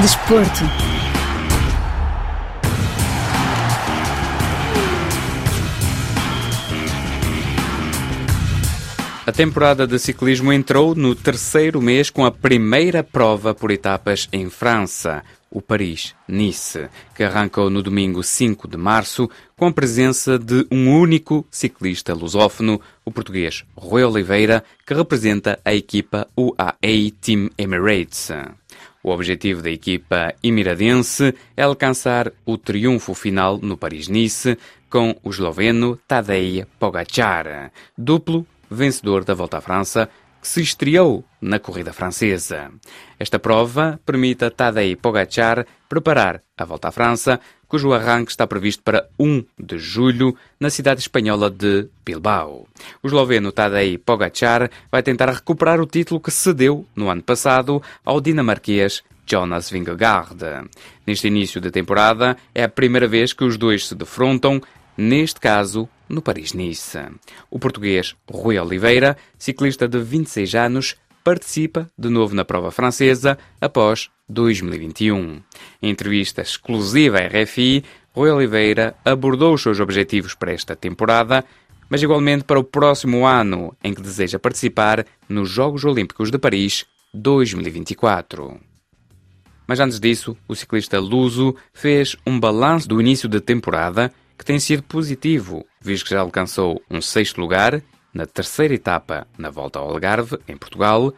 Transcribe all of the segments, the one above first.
Desporto. A temporada de ciclismo entrou no terceiro mês com a primeira prova por etapas em França, o Paris-Nice, que arrancou no domingo 5 de março com a presença de um único ciclista lusófono, o português Rui Oliveira, que representa a equipa UAE Team Emirates. O objetivo da equipa emiradense é alcançar o triunfo final no Paris-Nice com o esloveno Tadej Pogacar, duplo vencedor da Volta à França, que se estreou na corrida francesa. Esta prova permite a Tadej Pogacar preparar a Volta à França, cujo arranque está previsto para 1 de julho na cidade espanhola de Bilbao. O esloveno Tadej Pogacar vai tentar recuperar o título que cedeu no ano passado ao dinamarquês Jonas Vingegaard. Neste início de temporada, é a primeira vez que os dois se defrontam, neste caso no Paris-Nice. O português Rui Oliveira, ciclista de 26 anos, participa de novo na prova francesa após 2021. Em entrevista exclusiva à RFI, Rui Oliveira abordou os seus objetivos para esta temporada, mas igualmente para o próximo ano, em que deseja participar nos Jogos Olímpicos de Paris 2024. Mas antes disso, o ciclista luso fez um balanço do início da temporada que tem sido positivo, visto que já alcançou um sexto lugar na terceira etapa na Volta ao Algarve, em Portugal,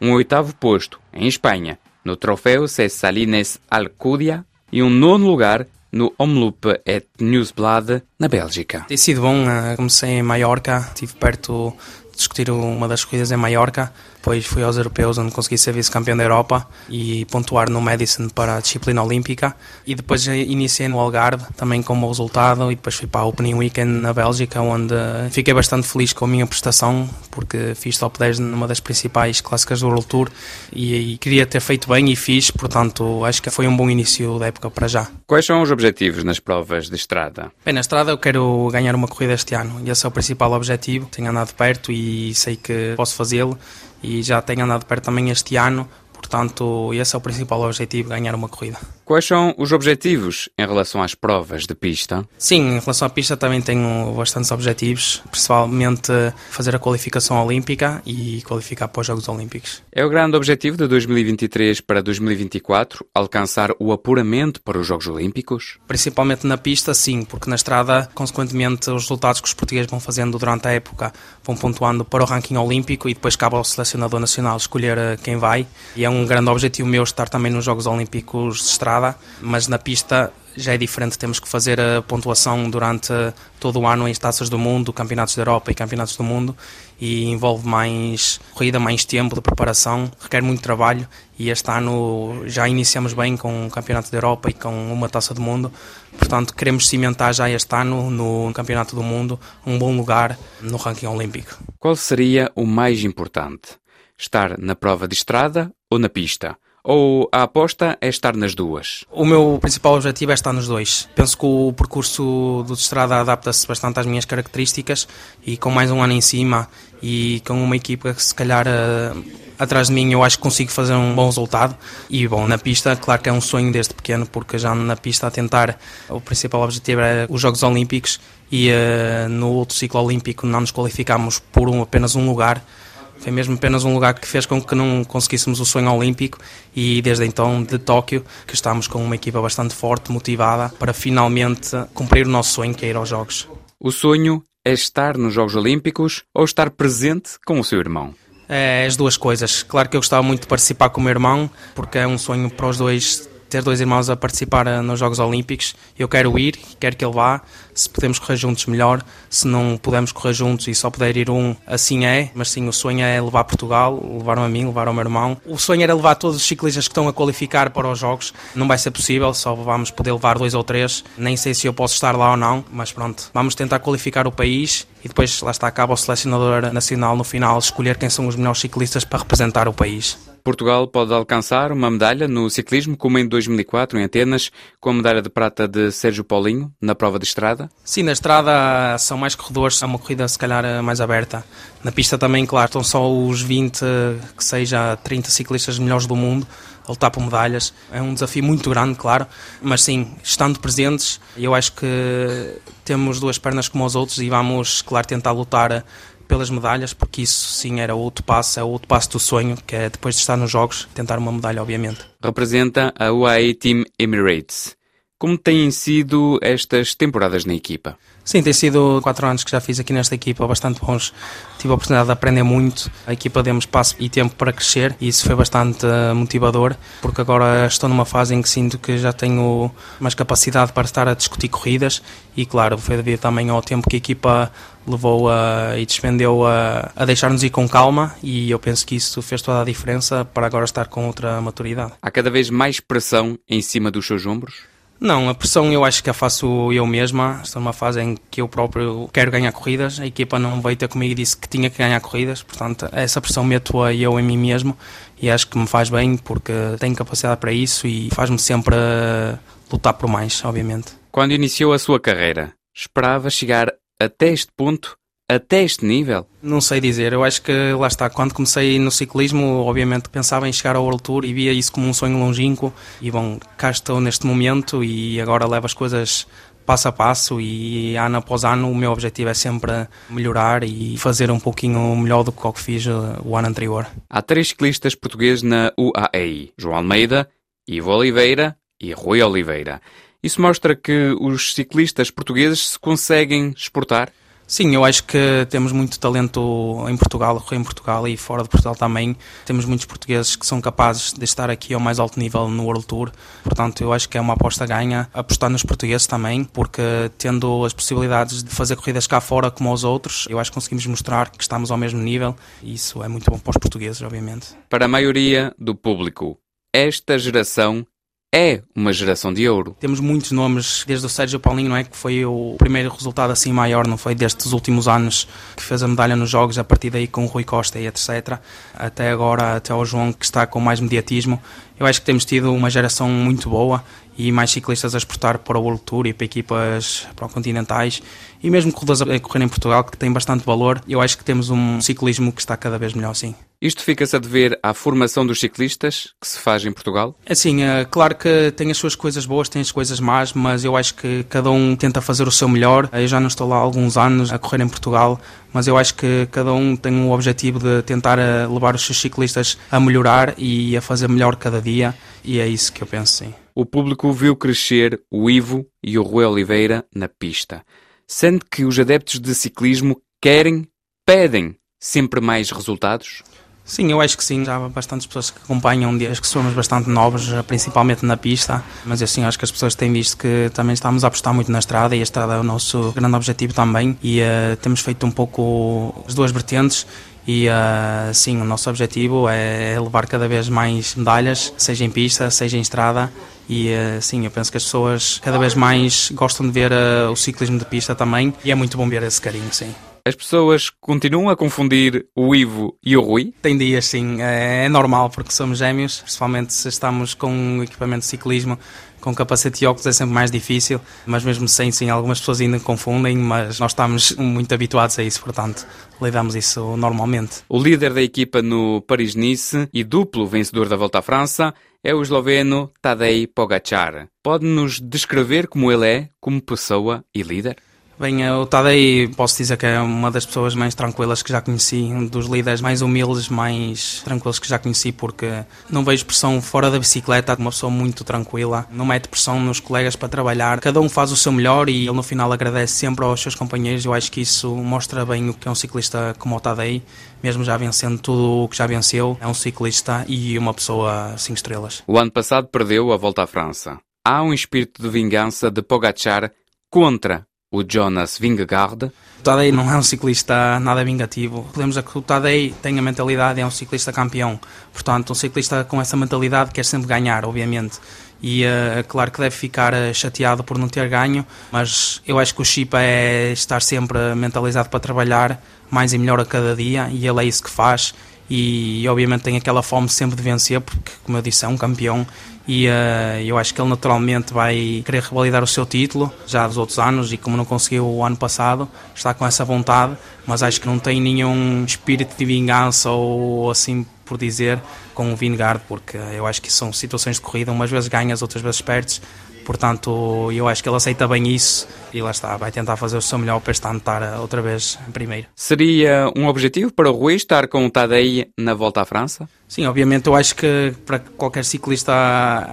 um oitavo posto em Espanha, no Troféu Cessalines Alcúdia, e um nono lugar no Omloop et Newsblad, na Bélgica. Tem sido bom, eh, comecei em Maiorca, estive perto discutir uma das corridas em Maiorca depois fui aos europeus, onde consegui ser vice-campeão da Europa e pontuar no Madison para a disciplina olímpica. E depois iniciei no Algarve, também com bom resultado. E depois fui para a Opening Weekend na Bélgica, onde fiquei bastante feliz com a minha prestação, porque fiz top 10 numa das principais clássicas do World Tour e, e queria ter feito bem e fiz. Portanto, acho que foi um bom início da época para já. Quais são os objetivos nas provas de estrada? Bem, na estrada eu quero ganhar uma corrida este ano e esse é o principal objetivo. Tenho andado perto e sei que posso fazê-lo e já tenho andado perto também este ano, portanto, esse é o principal objetivo, ganhar uma corrida. Quais são os objetivos em relação às provas de pista? Sim, em relação à pista também tenho bastantes objetivos, principalmente fazer a qualificação olímpica e qualificar para os Jogos Olímpicos. É o grande objetivo de 2023 para 2024 alcançar o apuramento para os Jogos Olímpicos? Principalmente na pista, sim, porque na estrada, consequentemente, os resultados que os portugueses vão fazendo durante a época vão pontuando para o ranking olímpico e depois cabe ao selecionador nacional escolher eh, quem vai. E é um grande objetivo meu estar também nos Jogos Olímpicos de estrada estrada, mas na pista já é diferente, temos que fazer a pontuação durante todo o ano em taças do mundo, campeonatos da Europa e campeonatos do mundo e envolve mais corrida, mais tempo de preparação, requer muito trabalho e este ano já iniciamos bem com o campeonato da Europa e com uma taça do mundo, portanto queremos cimentar já este ano no campeonato do mundo um bom lugar no ranking olímpico. Qual seria o mais importante? Estar na prova de estrada ou na pista? Ou a aposta é estar nas duas? O meu principal objetivo é estar nos dois. Penso que o percurso do estrada adapta-se bastante às minhas características e com mais um ano em cima e com uma equipa que se calhar uh, atrás de mim eu acho que consigo fazer um bom resultado e bom, na pista claro que é um sonho desde pequeno porque já na pista a tentar o principal objetivo é os Jogos Olímpicos e uh, no outro ciclo olímpico não nos qualificámos por um, apenas um lugar foi mesmo apenas um lugar que fez com que não conseguíssemos o sonho olímpico e desde então de Tóquio que estamos com uma equipa bastante forte, motivada para finalmente cumprir o nosso sonho que é ir aos Jogos. O sonho é estar nos Jogos Olímpicos ou estar presente com o seu irmão? É as duas coisas. Claro que eu gostava muito de participar com o meu irmão, porque é um sonho para os dois ter dois irmãos a participar eh, nos Jogos Olímpicos. Eu quero ir, quero que ele vá. Se podemos correr juntos, melhor. Se não pudermos correr juntos e só puder ir um, assim é. Mas sim, o sonho é levar Portugal, levar-me a mim, levar ao meu irmão. O sonho era levar todos os ciclistas que estão a qualificar para os Jogos. Não vai ser possível, só vamos poder levar dois ou três. Nem sei se eu posso estar lá ou não, mas pronto. Vamos tentar qualificar o país e depois lá está, acaba o selecionador nacional no final escolher quem são os melhores ciclistas para representar o país. Portugal pode alcançar uma medalha no ciclismo, como em 2004 em Atenas, com a medalha de prata de Sérgio Paulinho na prova de estrada? Sim, na estrada são mais corredores, é uma corrida se calhar mais aberta. Na pista também, claro, estão só os 20, que seja 30 ciclistas melhores do mundo a lutar por medalhas. É um desafio muito grande, claro, mas sim, estando presentes, eu acho que temos duas pernas como os outros e vamos, claro, tentar lutar pelas medalhas, porque isso sim era outro passo, é outro passo do sonho, que é depois de estar nos Jogos, tentar uma medalha, obviamente. Representa a UAE Team Emirates. Como têm sido estas temporadas na equipa? Sim, tem sido quatro anos que já fiz aqui nesta equipa, bastante bons. Tive a oportunidade de aprender muito. A equipa deu-me espaço e tempo para crescer e isso foi bastante eh, motivador, porque agora estou numa fase em que sinto que já tenho mais capacidade para estar a discutir corridas e, claro, foi devido também ao tempo que a equipa levou a, e despendeu a, a deixar-nos ir com calma e eu penso que isso fez toda a diferença para agora estar com outra maturidade. Há cada vez mais pressão em cima dos seus ombros? Não, a pressão eu acho que a faço eu mesma. Estou numa fase em que eu próprio quero ganhar corridas. A equipa não veio ter comigo e disse que tinha que ganhar corridas. Portanto, essa pressão meto-a eu em mim mesmo e acho que me faz bem porque tenho capacidade para isso e faz-me sempre lutar por mais, obviamente. Quando iniciou a sua carreira, esperava chegar até este ponto até este nível? Não sei dizer, eu acho que lá está, quando comecei no ciclismo, obviamente pensava em chegar ao World Tour e via isso como um sonho longínquo e bom, cá estou neste momento e agora levo as coisas passo a passo e ano após ano o meu objetivo é sempre melhorar e fazer um pouquinho melhor do que o que fiz o ano anterior. Há três ciclistas portugueses na UAE, João Almeida, Ivo Oliveira e Rui Oliveira. Isso mostra que os ciclistas portugueses se conseguem exportar? Sim, eu acho que temos muito talento em Portugal, em Portugal e fora de Portugal também. Temos muitos portugueses que são capazes de estar aqui ao mais alto nível no World Tour. Portanto, eu acho que é uma aposta ganha apostar nos portugueses também, porque tendo as possibilidades de fazer corridas cá fora como os outros, eu acho que conseguimos mostrar que estamos ao mesmo nível e isso é muito bom para os portugueses, obviamente. Para a maioria do público, esta geração é uma geração de ouro. Temos muitos nomes, desde o Sérgio Paulinho, não é? Que foi o primeiro resultado assim maior, não foi? Destes últimos anos que fez a medalha nos Jogos, a partir daí com o Rui Costa e etc. Até agora, até ao João, que está com mais mediatismo. Eu acho que temos tido uma geração muito boa e mais ciclistas a exportar para o World Tour e para equipas para continentais e mesmo corredores a correr em Portugal que tem bastante valor. Eu acho que temos um ciclismo que está cada vez melhor, sim. Isto fica-se a dever à formação dos ciclistas que se faz em Portugal? Assim, é claro que tem as suas coisas boas, tem as coisas más, mas eu acho que cada um tenta fazer o seu melhor. Eu já não estou lá há alguns anos a correr em Portugal, mas eu acho que cada um tem o objetivo de tentar eh, levar os seus ciclistas a melhorar e a fazer melhor cada dia, e é isso que eu penso, sim. O público viu crescer o Ivo e o Rui Oliveira na pista. Sente que os adeptos de ciclismo querem, pedem sempre mais resultados? Sim, eu acho que sim. Já há bastantes pessoas que acompanham, desde que somos bastante novos, principalmente na pista. Mas assim, acho que as pessoas têm visto que também estamos a apostar muito na estrada e a estrada é o nosso grande objetivo também. E uh, temos feito um pouco as duas vertentes. E uh, sim, o nosso objetivo é levar cada vez mais medalhas, seja em pista, seja em estrada. E uh, sim, eu penso que as pessoas cada vez mais gostam de ver o ciclismo de pista também. E é muito bom ver esse carinho, sim. As pessoas continuam a confundir o Ivo e o Rui? Tem dias, sim. É, é normal, porque somos gêmeos, principalmente se estamos com um equipamento de ciclismo, com capacete e óculos é sempre mais difícil, mas mesmo sem, sim, algumas pessoas ainda confundem, mas nós estamos muito habituados a isso, portanto, lidamos isso normalmente. O líder da equipa no Paris-Nice e duplo vencedor da Volta à França é o esloveno Tadej Pogacar. Pode-nos descrever como ele é, como pessoa e líder? Bem, o Tadei posso dizer que é uma das pessoas mais tranquilas que já conheci, um dos líderes mais humildes, mais tranquilos que já conheci, porque não vejo pressão fora da bicicleta, uma pessoa muito tranquila, não mete pressão nos colegas para trabalhar, cada um faz o seu melhor e ele no final agradece sempre aos seus companheiros. Eu acho que isso mostra bem o que é um ciclista como o Tadei, mesmo já vencendo tudo o que já venceu, é um ciclista e uma pessoa 5 estrelas. O ano passado perdeu a volta à França. Há um espírito de vingança de Pogacar contra o Jonas Vingegaard. O Tadej não é um ciclista nada vingativo. Podemos que o Tadej tem a mentalidade, é um ciclista campeão. Portanto, um ciclista com essa mentalidade quer sempre ganhar, obviamente. E é uh, claro que deve ficar uh, chateado por não ter ganho, mas eu acho que o chip é estar sempre mentalizado para trabalhar mais e melhor a cada dia e ele é isso que faz e, obviamente tem aquela fome sempre de vencer, porque, como eu disse, é um campeão e uh, eu acho que ele naturalmente vai querer revalidar o seu título já dos outros anos e como não conseguiu o ano passado, está com essa vontade, mas acho que não tem nenhum espírito de vingança ou assim por dizer com o Vingard, porque eu acho que são situações de corrida, umas vezes ganhas, outras vezes perdes, Portanto, eu acho que ele aceita bem isso e lá está, vai tentar fazer o seu melhor para este ano estar outra vez em primeiro. Seria um objetivo para o Rui estar com o Tadei na volta à França? Sim, obviamente eu acho que para qualquer ciclista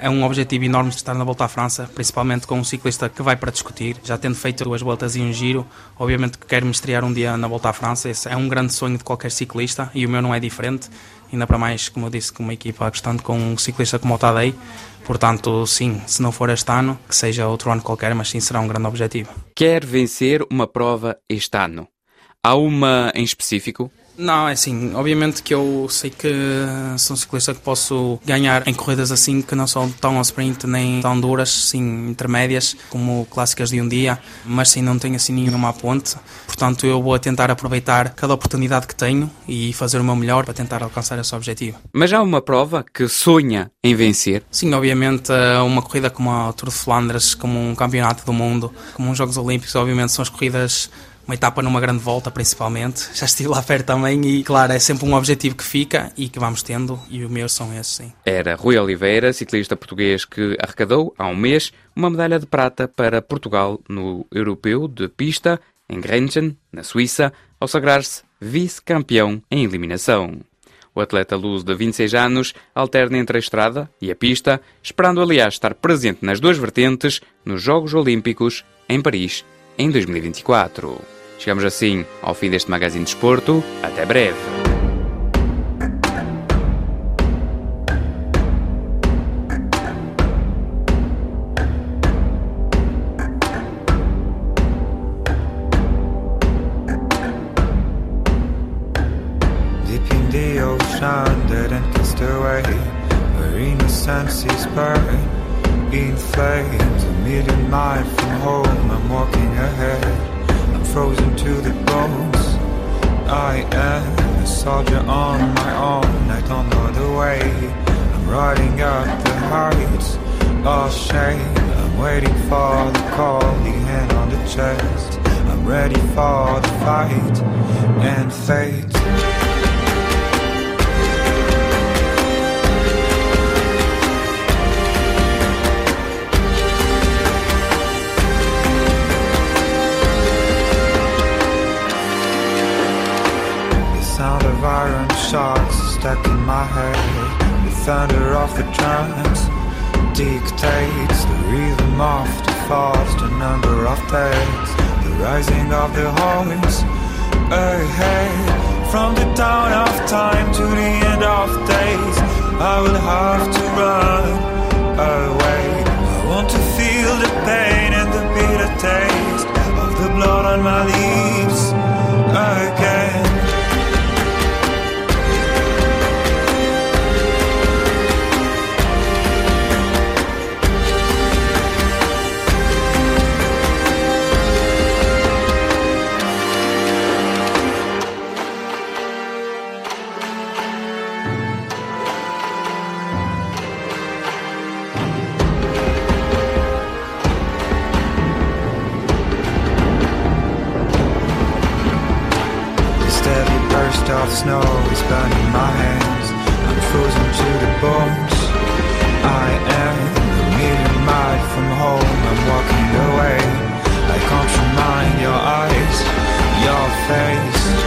é um objetivo enorme estar na volta à França, principalmente com um ciclista que vai para discutir. Já tendo feito duas voltas e um giro, obviamente que quero me estrear um dia na volta à França. Esse é um grande sonho de qualquer ciclista e o meu não é diferente. Ainda para mais, como eu disse, com uma equipa bastante com um ciclista como o Tadei. Portanto, sim, se não for este ano, que seja outro ano qualquer, mas sim será um grande objetivo. Quer vencer uma prova este ano? Há uma em específico? Não, é assim, obviamente que eu sei que sou um ciclista que posso ganhar em corridas assim que não são tão ao sprint nem tão duras, sim, intermédias, como clássicas de um dia, mas sim, não tenho assim nenhuma ponte. Portanto, eu vou tentar aproveitar cada oportunidade que tenho e fazer o meu melhor para tentar alcançar esse objetivo. Mas há uma prova que sonha em vencer? Sim, obviamente, uma corrida como a Tour de Flandres, como um campeonato do mundo, como uns Jogos Olímpicos, obviamente são as corridas uma etapa numa grande volta, principalmente. Já estive lá perto também e, claro, é sempre um objetivo que fica e que vamos tendo, e o meu são esses, sim. Era Rui Oliveira, ciclista português que arrecadou, há um mês, uma medalha de prata para Portugal no Europeu de Pista, em Grenchen, na Suíça, ao sagrar-se vice-campeão em eliminação. O atleta luso de 26 anos alterna entre a estrada e a pista, esperando aliás estar presente nas duas vertentes nos Jogos Olímpicos em Paris em 2024. Chegamos assim ao fim deste Magazine de Desporto. Até breve. To. I am a soldier on my own. I don't know the way. I'm riding up the heights. All shame. I'm waiting for the call, the hand on the chest. I'm ready for the fight and fate. Shots stuck in my head. The thunder of the drums dictates The rhythm of the the number of days The rising of the horns ahead. From the dawn of time to the end of days I will have to run away. I want to feel the pain and the bitter taste Of the blood on my lips hot snow is burning my hands. I'm frozen to the bones. I am a million miles from home. I'm walking away. I can't remind your eyes, your face.